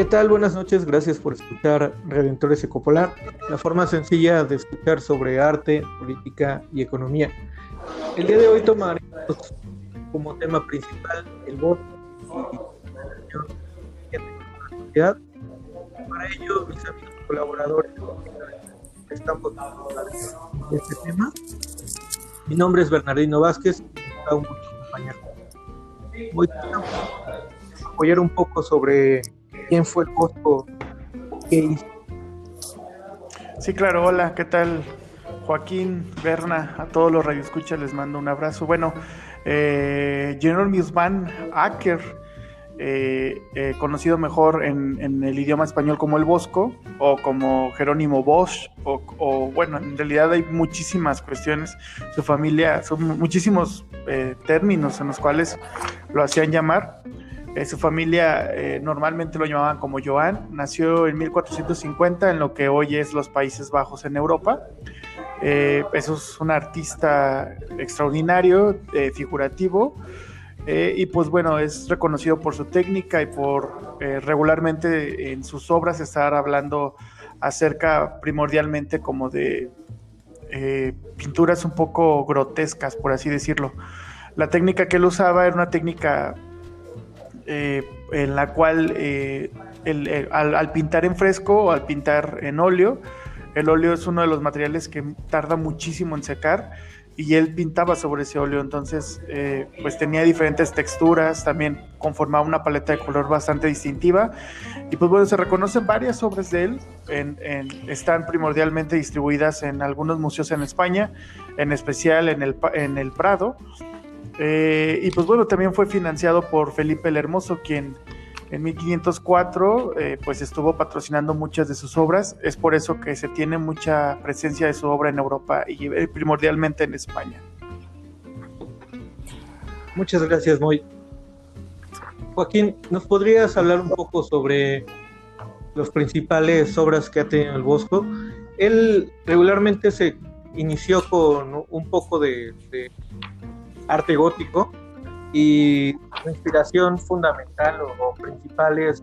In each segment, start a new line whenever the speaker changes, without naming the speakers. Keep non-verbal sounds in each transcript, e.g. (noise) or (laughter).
¿Qué tal? Buenas noches, gracias por escuchar Redentores Ecopolar, la forma sencilla de escuchar sobre arte, política y economía. El día de hoy tomaremos como tema principal el voto y la sociedad. Para ello, mis amigos colaboradores estamos de este tema. Mi nombre es Bernardino Vázquez y un gusto acompañarme. Voy a apoyar un poco sobre quién fue el Bosco que hizo.
Sí, claro, hola, ¿qué tal? Joaquín, Berna, a todos los radioescuchas les mando un abrazo. Bueno, eh, Jerome Acker, eh, eh, conocido mejor en, el idioma español como el Bosco o como Jerónimo Bosch, o, bueno, en realidad hay muchísimas cuestiones. Su familia, son muchísimos eh, términos en los cuales lo hacían llamar. Su familia normalmente lo llamaban como Joan, nació en 1450 en lo que hoy es los Países Bajos en Europa. Eh, eso es un artista extraordinario, eh, figurativo, eh, y pues bueno, es reconocido por su técnica y por regularmente en sus obras estar hablando acerca primordialmente como de pinturas un poco grotescas, por así decirlo. La técnica que él usaba era una técnica en la cual al pintar en fresco o al pintar en óleo, el óleo es uno de los materiales que tarda muchísimo en secar y él pintaba sobre ese óleo, entonces eh, pues tenía diferentes texturas, también conformaba una paleta de color bastante distintiva. Y pues bueno, se reconocen varias obras de él, están primordialmente distribuidas en algunos museos en España, en especial en el, en el Prado, eh, y pues bueno, también fue financiado por Felipe el Hermoso, quien en 1504 eh, pues estuvo patrocinando muchas de sus obras, es por eso que se tiene mucha presencia de su obra en Europa y eh, primordialmente en España.
Muchas gracias, Moy. Joaquín, ¿nos podrías hablar un poco sobre las principales obras que ha tenido el Bosco? Él regularmente se inició con un poco de arte gótico, y la inspiración fundamental o, principal es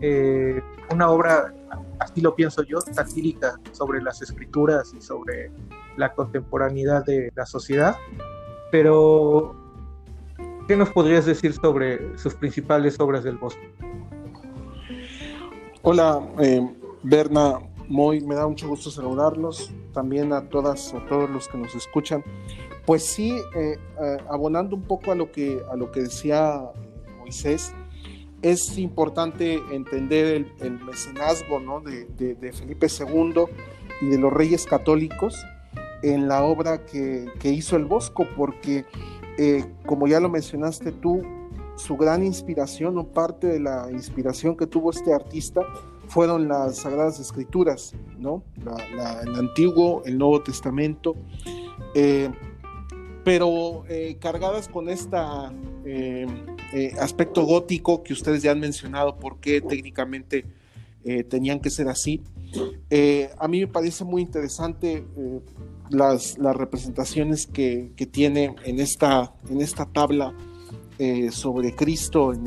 eh, una obra, así lo pienso yo, satírica sobre las escrituras y sobre la contemporaneidad de la sociedad. Pero, ¿qué nos podrías decir sobre sus principales obras del Bosco?
Hola, eh, Berna, Moy, me da mucho gusto saludarlos, también a todas, a todos los que nos escuchan. Pues sí, eh, eh, abonando un poco a lo que, a lo que decía Moisés, es importante entender el, mecenazgo de, Felipe II y de los reyes católicos en la obra que, hizo el Bosco, porque eh, como ya lo mencionaste tú, su gran inspiración o parte de la inspiración que tuvo este artista fueron las Sagradas Escrituras, ¿no? el Antiguo, el Nuevo Testamento pero eh, cargadas con este aspecto gótico que ustedes ya han mencionado, por qué técnicamente tenían que ser así. a mí me parece muy interesante las, representaciones que, que, tiene en esta, en esta tabla sobre Cristo en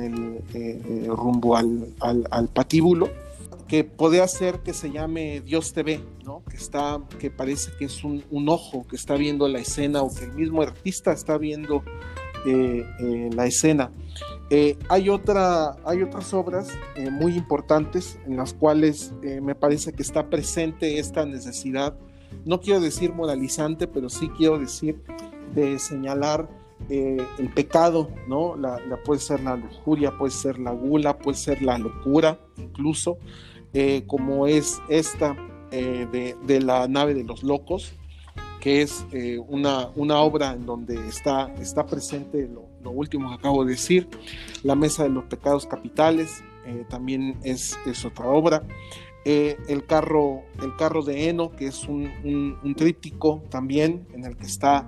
el rumbo al, al, al patíbulo que puede hacer que se llame Dios TV, ¿no? Que está, que parece que es un, ojo que está viendo la escena o que el mismo artista está viendo eh, eh, la escena. Eh, hay, otra, hay otras obras muy importantes en las cuales me parece que está presente esta necesidad, no quiero decir moralizante, pero sí quiero decir de señalar el pecado, ¿no? La, puede ser la lujuria, puede ser la gula, puede ser la locura, incluso. Eh, como es esta eh, de, la nave de los locos, que es eh, una, una, obra en donde está, está presente lo, último que acabo de decir, la mesa de los pecados capitales, también es, es, otra obra. el, carro, el carro de Eno, que es un, un, tríptico también en el que está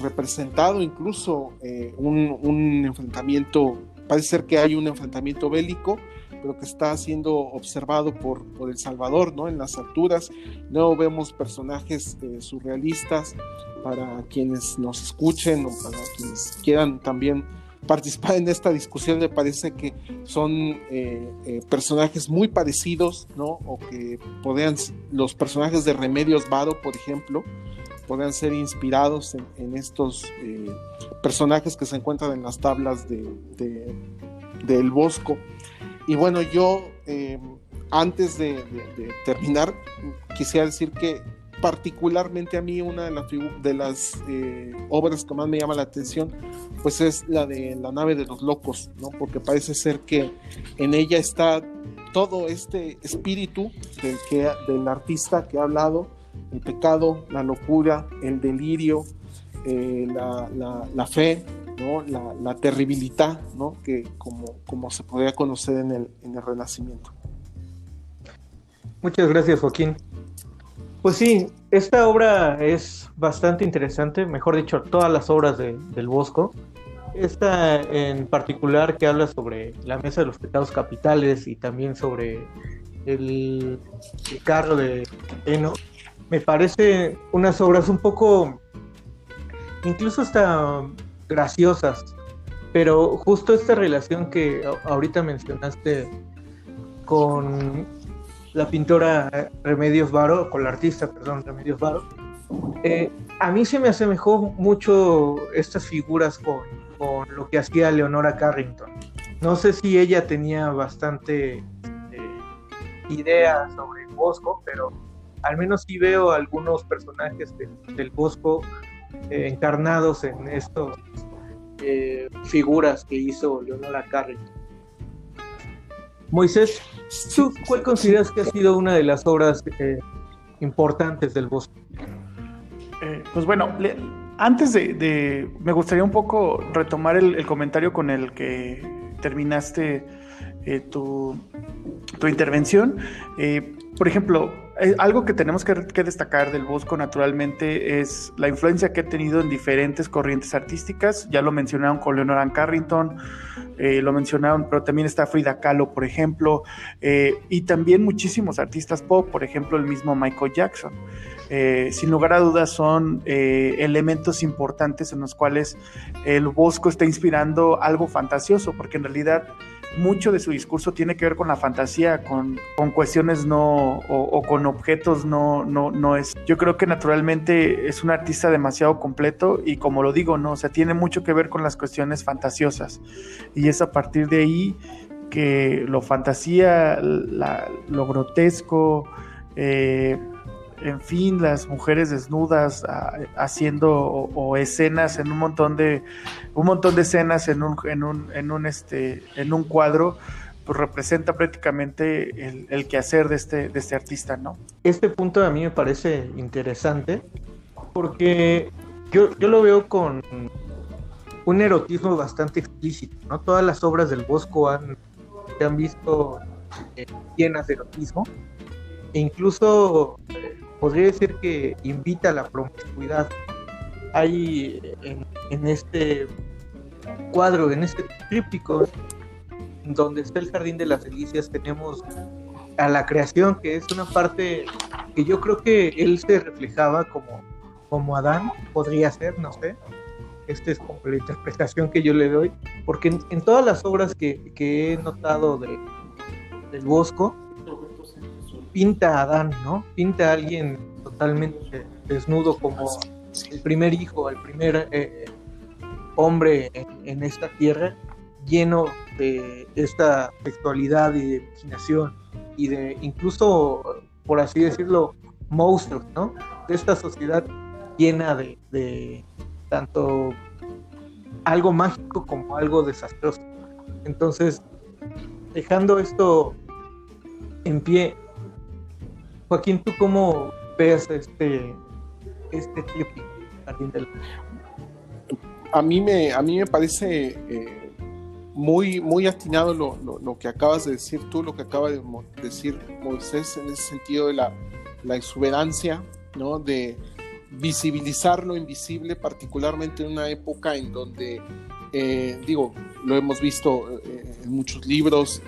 representado incluso un, un enfrentamiento, parece ser que hay un enfrentamiento bélico, pero que está siendo observado por, El Salvador, ¿no? En las alturas. Luego vemos personajes eh, surrealistas para quienes nos escuchen o para quienes quieran también participar en esta discusión me parece que son eh, eh, personajes muy parecidos, ¿no? O que podrían, los personajes de Remedios Varo, por ejemplo, podrían ser inspirados en, estos personajes que se encuentran en las tablas de, del Bosco. Y bueno, yo antes de terminar, quisiera decir que particularmente a mí una de las, eh, obras que más me llama la atención pues es la de la nave de los locos, ¿no? Porque parece ser que en ella está todo este espíritu del, del artista que ha hablado, el pecado, la locura, el delirio, eh, la, fe, ¿no? la, terribilidad, ¿no? que como, como se podría conocer en el, en el Renacimiento.
Muchas gracias, Joaquín. Pues sí, esta obra es bastante interesante, mejor dicho, todas las obras del Bosco. Esta en particular que habla sobre la mesa de los pecados capitales y también sobre el, carro de Eno, me parece unas obras un poco, incluso hasta graciosas, pero justo esta relación que ahorita mencionaste con la pintora Remedios Varo, con la artista, perdón, Remedios Varo, eh, a mí se me asemejó mucho estas figuras con, lo que hacía Leonora Carrington. No sé si ella tenía bastante eh, idea sobre el Bosco, pero al menos sí veo algunos personajes del Bosco eh, encarnados en estas figuras que hizo Leonora Carrington. Moisés, ¿tú cuál consideras que ha sido una de las obras eh, importantes del Bosco?
Eh, pues bueno, antes de, me gustaría un poco retomar el, comentario con el que terminaste eh, tu, tu, intervención. por ejemplo, algo que tenemos que, destacar del Bosco naturalmente es la influencia que ha tenido en diferentes corrientes artísticas. Ya lo mencionaron con Leonora Carrington, eh, lo mencionaron, pero también está Frida Kahlo, por ejemplo, eh, y también muchísimos artistas pop, por ejemplo, el mismo Michael Jackson. Eh, sin lugar a dudas son elementos importantes en los cuales el Bosco está inspirando algo fantasioso, porque en realidad mucho de su discurso tiene que ver con la fantasía, con, cuestiones no, o, con objetos no, no, no es. Yo creo que naturalmente es un artista demasiado completo y como lo digo, no, o sea, tiene mucho que ver con las cuestiones fantasiosas. Y es a partir de ahí que lo fantasía, lo grotesco, eh, en fin, las mujeres desnudas haciendo o, escenas en un montón de un montón de escenas en un en un en un este en un cuadro pues representa prácticamente el, el, quehacer de este de este artista, ¿no?
Este punto a mí me parece interesante porque yo, yo lo veo con un erotismo bastante explícito, ¿no? Todas las obras del Bosco han se han visto eh, llenas de erotismo e incluso podría decir que invita a la promiscuidad. Hay en, este cuadro, en este tríptico, donde está el Jardín de las Delicias, tenemos a la creación, que es una parte que yo creo que él se reflejaba como, como Adán, podría ser, no sé. Esta es como la interpretación que yo le doy, porque en, todas las obras que, que he notado de, del Bosco, pinta a Adán, ¿no? Pinta a alguien totalmente desnudo como el primer hijo, el primer eh, hombre en, esta tierra, lleno de esta sexualidad y de imaginación y de incluso, por así decirlo, monstruos, ¿no? De esta sociedad llena de, de tanto algo mágico como algo desastroso. Entonces, dejando esto en pie, Joaquín, ¿tú cómo ves este, este Jardín del
a mí me, a mí me parece eh, muy, muy atinado lo, que acabas de decir tú, lo que acaba de decir Moisés en ese sentido de la, la exuberancia, ¿no? de visibilizar lo invisible, particularmente en una época en donde, eh, digo, lo hemos visto eh, en muchos libros,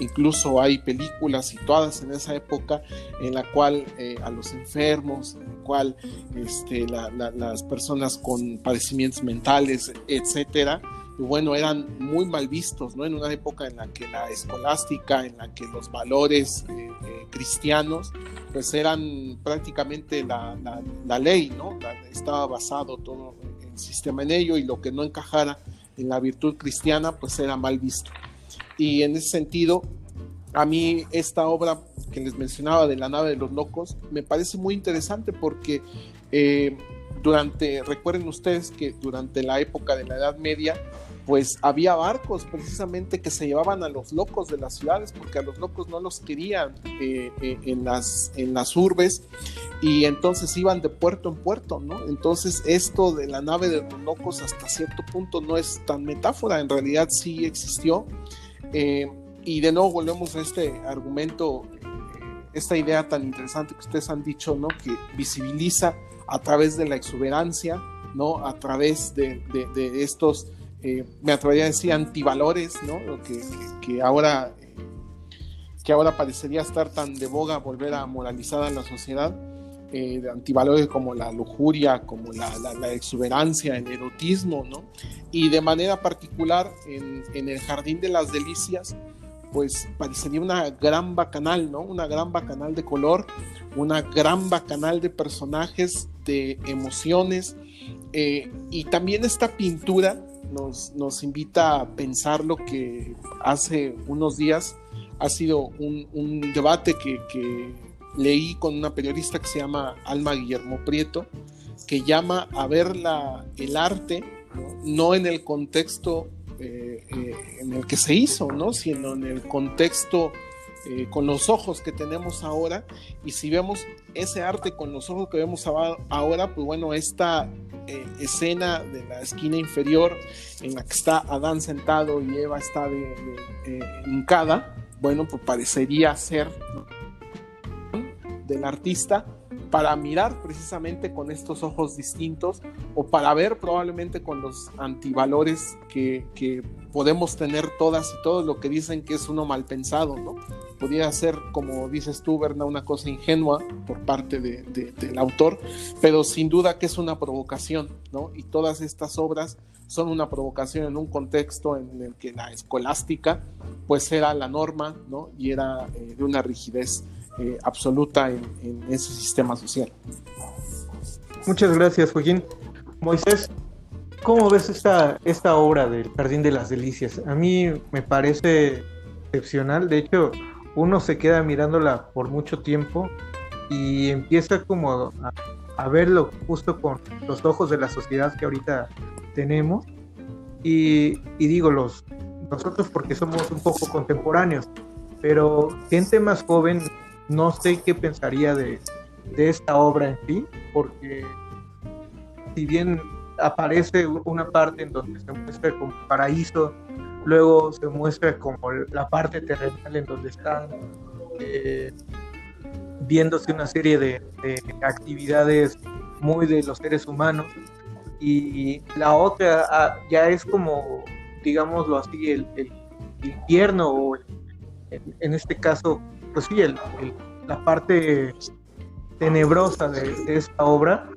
incluso hay películas situadas en esa época en la cual eh, a los enfermos, cual este, las personas con padecimientos mentales, etcétera, bueno, eran muy mal vistos, ¿no? En una época en la que la escolástica, en la que los valores eh, eh, cristianos, pues eran prácticamente la, ley, ¿no? estaba basado todo el sistema en ello y lo que no encajara en la virtud cristiana, pues era mal visto. Y en ese sentido, a mí esta obra que les mencionaba de la nave de los locos me parece muy interesante porque eh, durante, recuerden ustedes que durante la época de la Edad Media, pues había barcos precisamente que se llevaban a los locos de las ciudades porque a los locos no los querían eh, eh, en, las, en las urbes y entonces iban de puerto en puerto, ¿no? Entonces esto de la nave de los locos hasta cierto punto no es tan metáfora, en realidad sí existió. Y de nuevo volvemos a este argumento, esta idea tan interesante que ustedes han dicho, ¿no? Que visibiliza a través de la exuberancia, ¿no? A través de, estos, eh, me atrevería a decir, antivalores, ¿no? Que, que, ahora, que ahora parecería estar tan de boga volver a moralizar a la sociedad. Eh, de antivalores como la lujuria, como la, exuberancia, el erotismo, ¿no? Y de manera particular en, el Jardín de las Delicias, pues parecería una gran bacanal, ¿no? Una gran bacanal de color, una gran bacanal de personajes, de emociones. Eh, y también esta pintura nos, nos, invita a pensar lo que hace unos días ha sido un, debate que, leí con una periodista que se llama Alma Guillermo Prieto, que llama a ver el arte no en el contexto eh, eh, en el que se hizo, ¿no? sino en el contexto eh, con los ojos que tenemos ahora. Y si vemos ese arte con los ojos que vemos ahora, pues bueno, esta escena de la esquina inferior en la que está Adán sentado y Eva está de, hincada, bueno, pues parecería ser del artista para mirar precisamente con estos ojos distintos o para ver probablemente con los antivalores que, que podemos tener todas y todos lo que dicen que es uno mal pensado, ¿no? Podría ser, como dices tú, Berna, una cosa ingenua por parte de, del autor, pero sin duda que es una provocación, ¿no? Y todas estas obras son una provocación en un contexto en el que la escolástica, pues era la norma, ¿no? Y era eh, de una rigidez eh, absoluta en, ese sistema social.
Muchas gracias, Joaquín. Moisés, ¿cómo ves esta, esta obra del Jardín de las Delicias? A mí me parece excepcional, de hecho, uno se queda mirándola por mucho tiempo y empieza como a, verlo justo con los ojos de la sociedad que ahorita tenemos. Y, y, digo, los, nosotros porque somos un poco contemporáneos, pero gente más joven no sé qué pensaría de, esta obra en sí, porque si bien aparece una parte en donde se muestra como paraíso, luego se muestra como la parte terrenal en donde están eh, viéndose una serie de, actividades muy de los seres humanos y la otra ah, ya es como digámoslo así el, infierno o en este caso pues sí, la parte tenebrosa de, esta obra,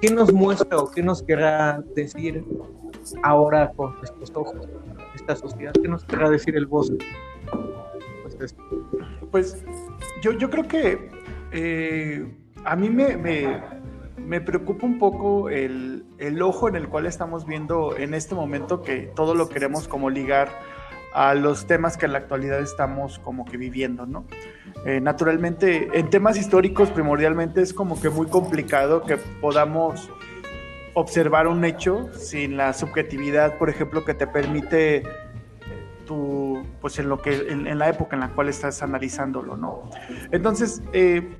¿qué nos muestra o qué nos querrá decir ahora con estos ojos, esta sociedad? ¿Qué nos querrá decir el bosque?
Pues, pues yo, yo creo que eh, a mí me, me, preocupa un poco el, el ojo en el cual estamos viendo en este momento que todo lo queremos como ligar a los temas que en la actualidad estamos como que viviendo, ¿no? Eh, naturalmente, en temas históricos primordialmente es como que muy complicado que podamos observar un hecho sin la subjetividad, por ejemplo, que te permite tu, pues en lo que, en, la época en la cual estás analizándolo, ¿no? Entonces, eh,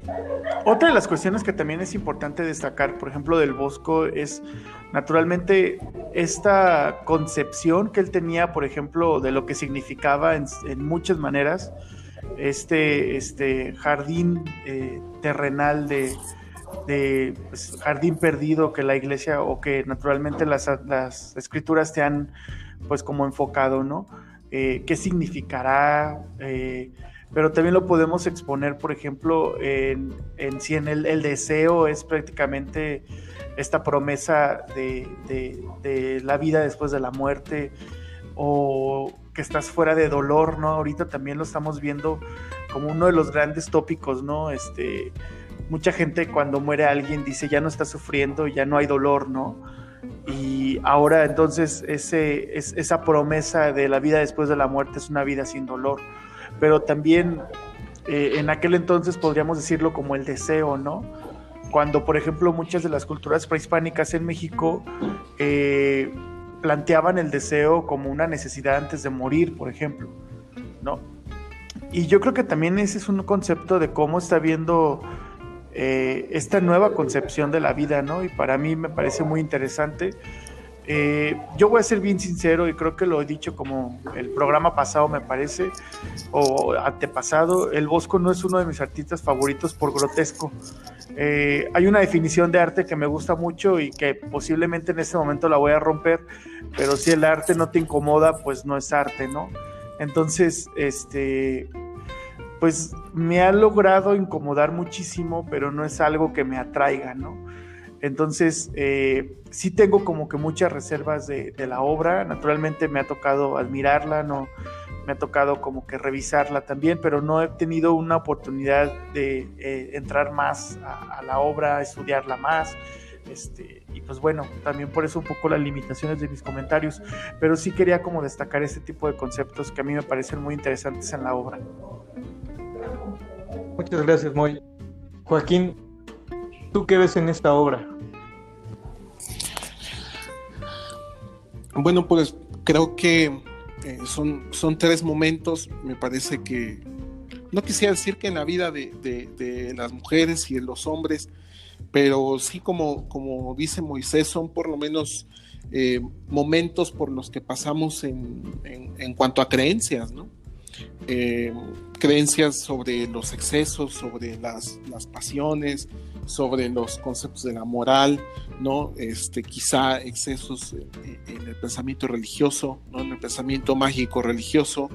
otra de las cuestiones que también es importante destacar, por ejemplo, del Bosco, es naturalmente esta concepción que él tenía, por ejemplo, de lo que significaba en, muchas maneras este, este jardín eh, terrenal de, pues, jardín perdido que la iglesia o que naturalmente las, las escrituras te han pues como enfocado, ¿no? Eh, qué significará, eh, pero también lo podemos exponer, por ejemplo, en, si en el, deseo es prácticamente esta promesa de, la vida después de la muerte o que estás fuera de dolor, ¿no? Ahorita también lo estamos viendo como uno de los grandes tópicos, ¿no? Este, mucha gente cuando muere alguien dice ya no está sufriendo, ya no hay dolor, ¿no? Y ahora entonces ese, es, esa promesa de la vida después de la muerte es una vida sin dolor pero también eh, en aquel entonces podríamos decirlo como el deseo, ¿no? Cuando, por ejemplo, muchas de las culturas prehispánicas en México eh, planteaban el deseo como una necesidad antes de morir, por ejemplo, ¿no? Y yo creo que también ese es un concepto de cómo está viendo eh, esta nueva concepción de la vida, ¿no? Y para mí me parece muy interesante eh, yo voy a ser bien sincero y creo que lo he dicho como el programa pasado me parece, o antepasado, el Bosco no es uno de mis artistas favoritos por grotesco. Eh, hay una definición de arte que me gusta mucho y que posiblemente en este momento la voy a romper, pero si el arte no te incomoda, pues no es arte, ¿no? Entonces, este, pues me ha logrado incomodar muchísimo, pero no es algo que me atraiga, ¿no? Entonces, eh, sí tengo como que muchas reservas de, la obra. Naturalmente me ha tocado admirarla, no me ha tocado como que revisarla también, pero no he tenido una oportunidad de eh, entrar más a, la obra, estudiarla más. Este, y pues bueno, también por eso un poco las limitaciones de mis comentarios, pero sí quería como destacar este tipo de conceptos que a mí me parecen muy interesantes en la obra.
Muchas gracias, Moy. Joaquín, ¿Tú qué ves en esta obra?
Bueno, pues creo que eh, son, son tres momentos, me parece que, no quisiera decir que en la vida de, las mujeres y de los hombres, pero sí como, como dice Moisés, son por lo menos eh, momentos por los que pasamos en, en, cuanto a creencias, ¿no? Eh, creencias sobre los excesos, sobre las, las pasiones, sobre los conceptos de la moral, ¿no? Este, quizá excesos en, el pensamiento religioso, ¿no? En el pensamiento mágico religioso,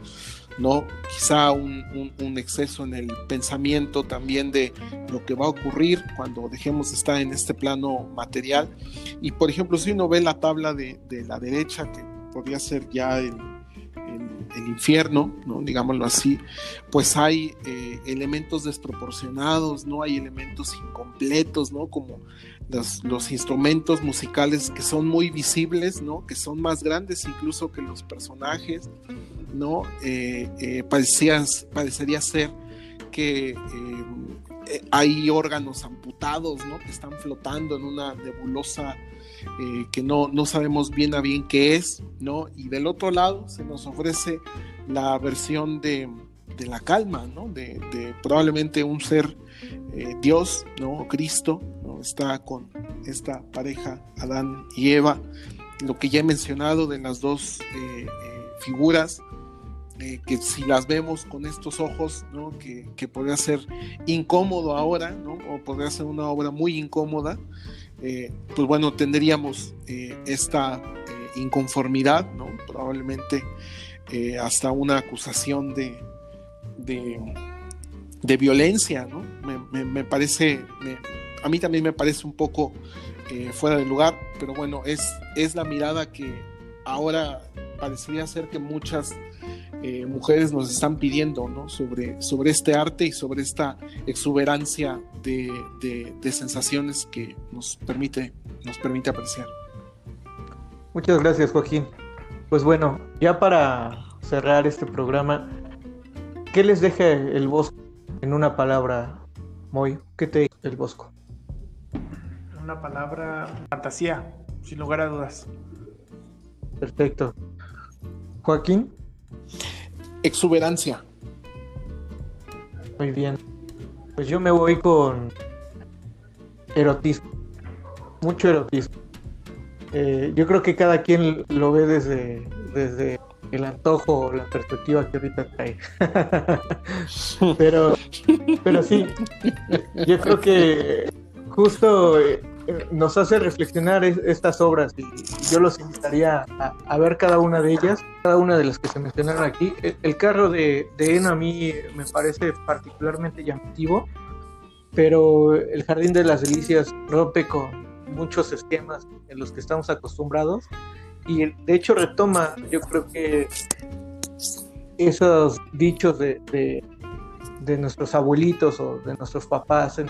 ¿no? Quizá un, exceso en el pensamiento también de lo que va a ocurrir cuando dejemos de estar en este plano material. Y por ejemplo, si uno ve la tabla de, de la derecha, que podría ser ya el el infierno, ¿no? digámoslo así, pues hay eh, elementos desproporcionados, ¿no? Hay elementos incompletos, ¿no? Como los, instrumentos musicales que son muy visibles, ¿no? Que son más grandes incluso que los personajes, ¿no? Eh, eh, parecería ser que hay órganos amputados, ¿no? Que están flotando en una nebulosa eh, que no, no sabemos bien a bien qué es, ¿no? Y del otro lado se nos ofrece la versión de, de la calma, ¿no? De, probablemente un ser eh, Dios, ¿no? Cristo. Está con esta pareja, Adán y Eva. Lo que ya he mencionado de las dos eh, que si las vemos con estos ojos, que, que, podría ser incómodo ahora, o podría ser una obra muy incómoda, eh, pues bueno, tendríamos eh, esta inconformidad. Probablemente hasta una acusación de, de, violencia, ¿no? Me, parece, a mí también me parece un poco fuera de lugar, pero bueno, es, es la mirada que ahora parecería ser que muchas eh, mujeres nos están pidiendo ¿no? sobre, sobre este arte y sobre esta exuberancia de, de, sensaciones que nos permite, nos permite apreciar.
Muchas gracias, Joaquín. Pues bueno, ya para cerrar este programa, ¿qué les deja el Bosco en una palabra, Moy? ¿Qué te dice el Bosco?
Una palabra, fantasía, sin lugar a dudas.
Perfecto. Joaquín
exuberancia.
Muy bien. Pues yo me voy con erotismo. Mucho erotismo. Eh, yo creo que cada quien lo ve desde, desde el antojo o la perspectiva que ahorita trae. (laughs) pero, pero sí, yo creo que justo eh, nos hace reflexionar estas obras y yo los invitaría a, ver cada una de ellas, cada una de las que se mencionaron aquí. El, carro de, de En a mí me parece particularmente llamativo, pero el Jardín de las Delicias rompe con muchos esquemas en los que estamos acostumbrados y de hecho retoma, yo creo que esos dichos de, nuestros abuelitos o de nuestros papás,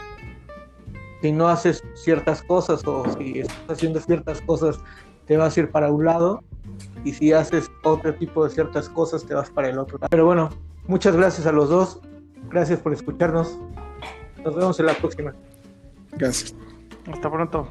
si no haces ciertas cosas o si estás haciendo ciertas cosas, te vas a ir para un lado y si haces otro tipo de ciertas cosas, te vas para el otro lado. Pero bueno, muchas gracias a los dos, gracias por escucharnos, nos vemos en la próxima.
Gracias.
Hasta pronto.